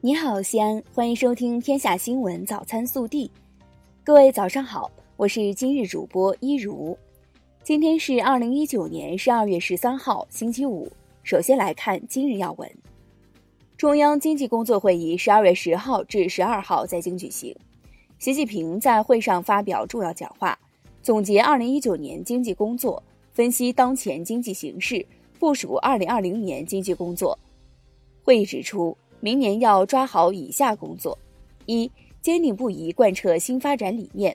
你好，西安，欢迎收听《天下新闻早餐速递》。各位早上好，我是今日主播一如。今天是二零一九年十二月十三号，星期五。首先来看今日要闻。中央经济工作会议十二月十号至十二号在京举行，习近平在会上发表重要讲话，总结二零一九年经济工作，分析当前经济形势，部署二零二零年经济工作。会议指出。明年要抓好以下工作：一、坚定不移贯彻新发展理念；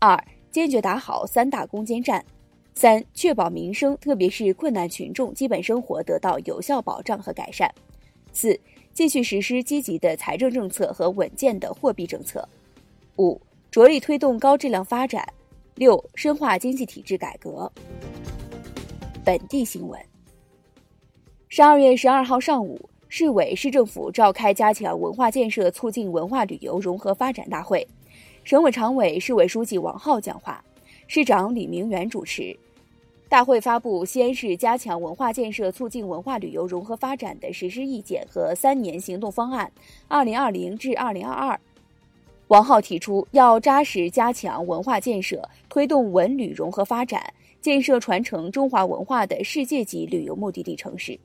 二、坚决打好三大攻坚战；三、确保民生，特别是困难群众基本生活得到有效保障和改善；四、继续实施积极的财政政策和稳健的货币政策；五、着力推动高质量发展；六、深化经济体制改革。本地新闻：十二月十二号上午。市委市政府召开加强文化建设促进文化旅游融合发展大会，省委常委、市委书记王浩讲话，市长李明远主持。大会发布西安市加强文化建设促进文化旅游融合发展的实施意见和三年行动方案（二零二零至二零二二）。王浩提出，要扎实加强文化建设，推动文旅融合发展，建设传承中华文化的世界级旅游目的地城市。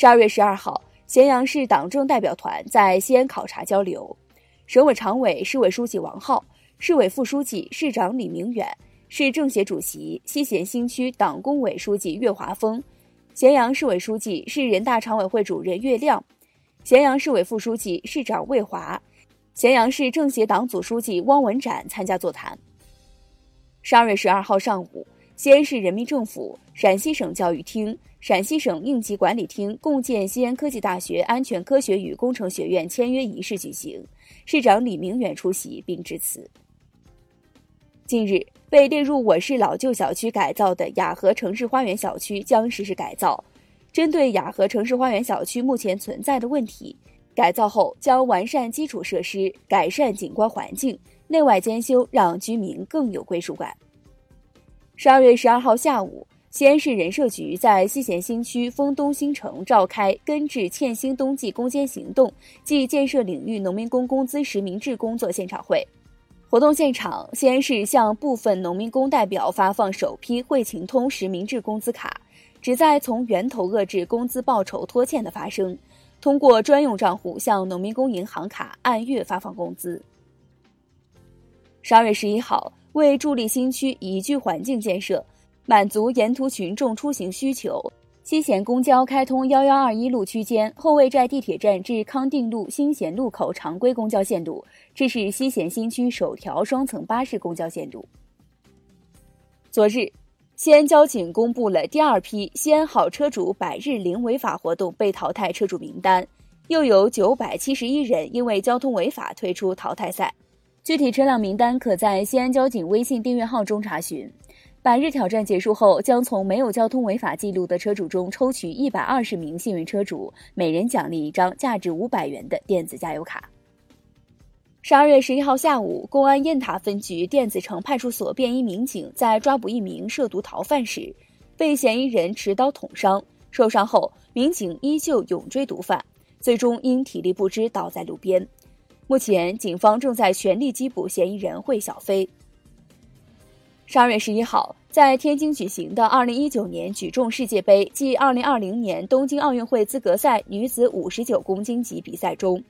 十二月十二号，咸阳市党政代表团在西安考察交流，省委常委、市委书记王浩，市委副书记、市长李明远，市政协主席、西咸新区党工委书记岳华峰，咸阳市委书记、市人大常委会主任岳亮，咸阳市委副书记、市长魏华，咸阳市政协党组书记汪文展参加座谈。十二月十二号上午。西安市人民政府、陕西省教育厅、陕西省应急管理厅共建西安科技大学安全科学与工程学院签约仪式举行，市长李明远出席并致辞。近日，被列入我市老旧小区改造的雅和城市花园小区将实施改造。针对雅和城市花园小区目前存在的问题，改造后将完善基础设施，改善景观环境，内外兼修，让居民更有归属感。十二月十二号下午，西安市人社局在西咸新区丰东新城召开根治欠薪冬季攻坚行动暨建设领域农民工工资实名制工作现场会。活动现场，西安市向部分农民工代表发放首批惠勤通实名制工资卡，旨在从源头遏制工资报酬拖欠的发生，通过专用账户向农民工银行卡按月发放工资。十二月十一号。为助力新区宜居环境建设，满足沿途群众出行需求，西咸公交开通幺幺二一路区间后卫寨地铁站至康定路新咸路口常规公交线路，这是西咸新区首条双层巴士公交线路。昨日，西安交警公布了第二批西安好车主百日零违法活动被淘汰车主名单，又有九百七十一人因为交通违法退出淘汰赛。具体车辆名单可在西安交警微信订阅号中查询。百日挑战结束后，将从没有交通违法记录的车主中抽取一百二十名幸运车主，每人奖励一张价值五百元的电子加油卡。十二月十一号下午，公安雁塔分局电子城派出所便衣民警在抓捕一名涉毒逃犯时，被嫌疑人持刀捅伤，受伤后，民警依旧勇追毒贩，最终因体力不支倒在路边。目前，警方正在全力缉捕嫌疑人惠小飞。十二月十一号，在天津举行的二零一九年举重世界杯暨二零二零年东京奥运会资格赛女子五十九公斤级比赛中，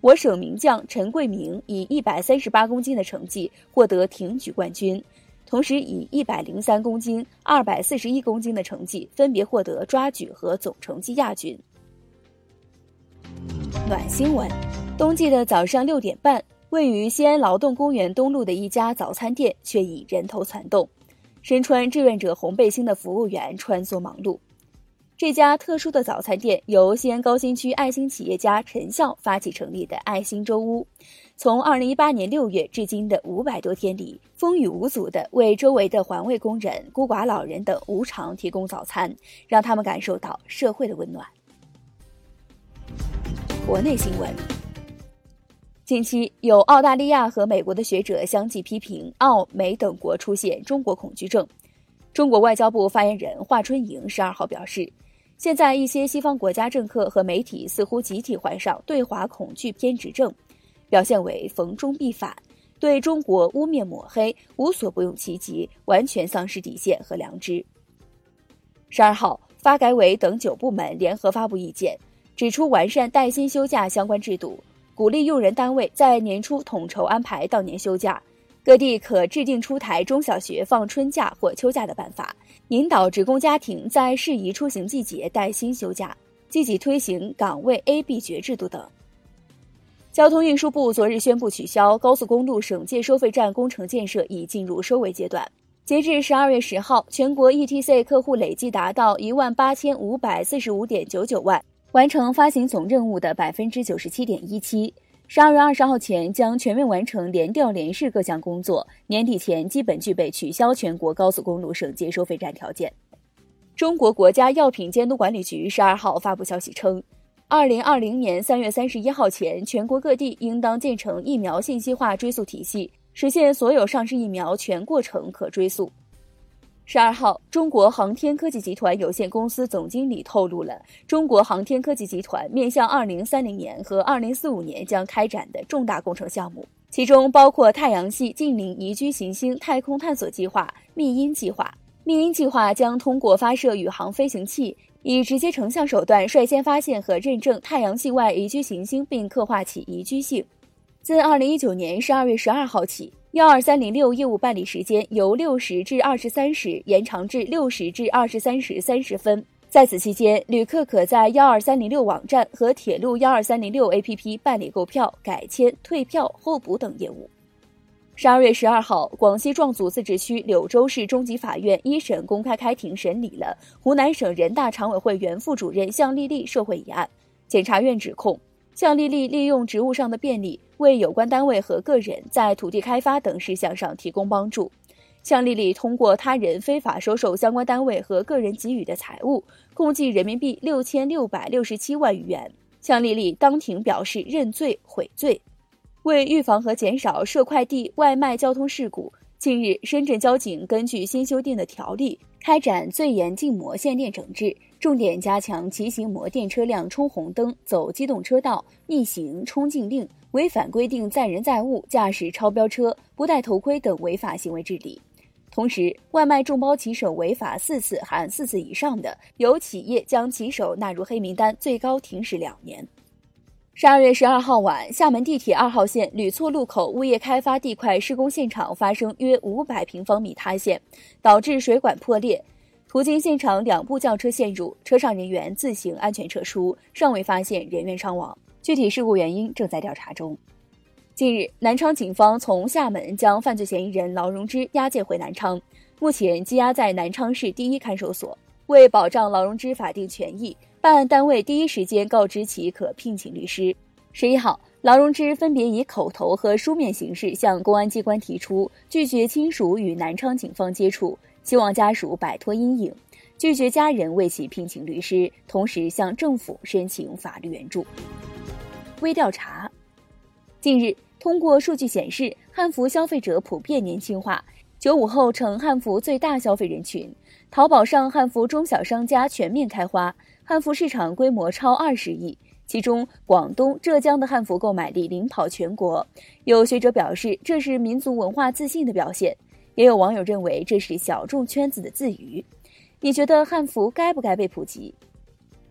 我省名将陈桂明以一百三十八公斤的成绩获得挺举冠军，同时以一百零三公斤、二百四十一公斤的成绩分别获得抓举和总成绩亚军。暖新闻。冬季的早上六点半，位于西安劳动公园东路的一家早餐店却已人头攒动，身穿志愿者红背心的服务员穿梭忙碌。这家特殊的早餐店由西安高新区爱心企业家陈笑发起成立的爱心粥屋，从二零一八年六月至今的五百多天里，风雨无阻地为周围的环卫工人、孤寡老人等无偿提供早餐，让他们感受到社会的温暖。国内新闻。近期有澳大利亚和美国的学者相继批评澳美等国出现中国恐惧症。中国外交部发言人华春莹十二号表示，现在一些西方国家政客和媒体似乎集体患上对华恐惧偏执症，表现为逢中必反，对中国污蔑抹黑无所不用其极，完全丧失底线和良知。十二号，发改委等九部门联合发布意见，指出完善带薪休假相关制度，鼓励用人单位在年初统筹安排到年休假。各地可制定出台中小学放春假或秋假的办法，引导职工家庭在适宜出行季节带薪休假，积极推行岗位 A、B 绝制度等。交通运输部昨日宣布取消高速公路省界收费站工程建设已进入收尾阶段。截至十二月十号，全国 ETC 客户累计达到一万八千五百四十五点九九万，完成发行总任务的百分之九十七点一七。十二月二十号前将全面完成联调联试各项工作，年底前基本具备取消全国高速公路省界收费站条件。中国国家药品监督管理局十二号发布消息称，二零二零年三月三十一号前，全国各地应当建成疫苗信息化追溯体系，实现所有上市疫苗全过程可追溯。十二号，中国航天科技集团有限公司总经理透露了中国航天科技集团面向二零三零年和二零四五年将开展的重大工程项目，其中包括太阳系近邻宜居行星太空探索计划“密音计划”。密音计划将通过发射宇航飞行器，以直接成像手段率先发现和认证太阳系外宜居行星，并刻画其宜居性。自二零一九年十二月十二号起。幺二三零六业务办理时间由六时至二十三时延长至六时至二十三时三十分。在此期间，旅客可在幺二三零六网站和铁路幺二三零六 APP 办理购票、改签、退票、候补等业务。十二月十二号，广西壮族自治区柳州市中级法院一审公开开庭审理了湖南省人大常委会原副主任向丽丽受贿一案。检察院指控。向丽丽利用职务上的便利，为有关单位和个人在土地开发等事项上提供帮助。向丽丽通过他人非法收受相关单位和个人给予的财物，共计人民币六千六百六十七万余元。向丽丽当庭表示认罪悔罪。为预防和减少涉快递外卖交通事故，近日深圳交警根据新修订的条例，开展最严禁摩限电整治。重点加强骑行摩电车辆冲红灯、走机动车道、逆行、冲禁令、违反规定载人载物、驾驶超标车、不戴头盔等违法行为治理。同时，外卖众包骑手违法四次含四次以上的，由企业将骑手纳入黑名单，最高停驶两年。十二月十二号晚，厦门地铁二号线吕厝路口物业开发地块施工现场发生约五百平方米塌陷，导致水管破裂。途经现场，两部轿车陷入，车上人员自行安全撤出，尚未发现人员伤亡。具体事故原因正在调查中。近日，南昌警方从厦门将犯罪嫌疑人劳荣枝押解回南昌，目前羁押在南昌市第一看守所。为保障劳荣枝法定权益，办案单位第一时间告知其可聘请律师。十一号，劳荣枝分别以口头和书面形式向公安机关提出拒绝亲属与南昌警方接触。希望家属摆脱阴影，拒绝家人为其聘请律师，同时向政府申请法律援助。微调查：近日，通过数据显示，汉服消费者普遍年轻化，九五后成汉服最大消费人群。淘宝上汉服中小商家全面开花，汉服市场规模超二十亿，其中广东、浙江的汉服购买力领跑全国。有学者表示，这是民族文化自信的表现。也有网友认为这是小众圈子的自娱，你觉得汉服该不该被普及？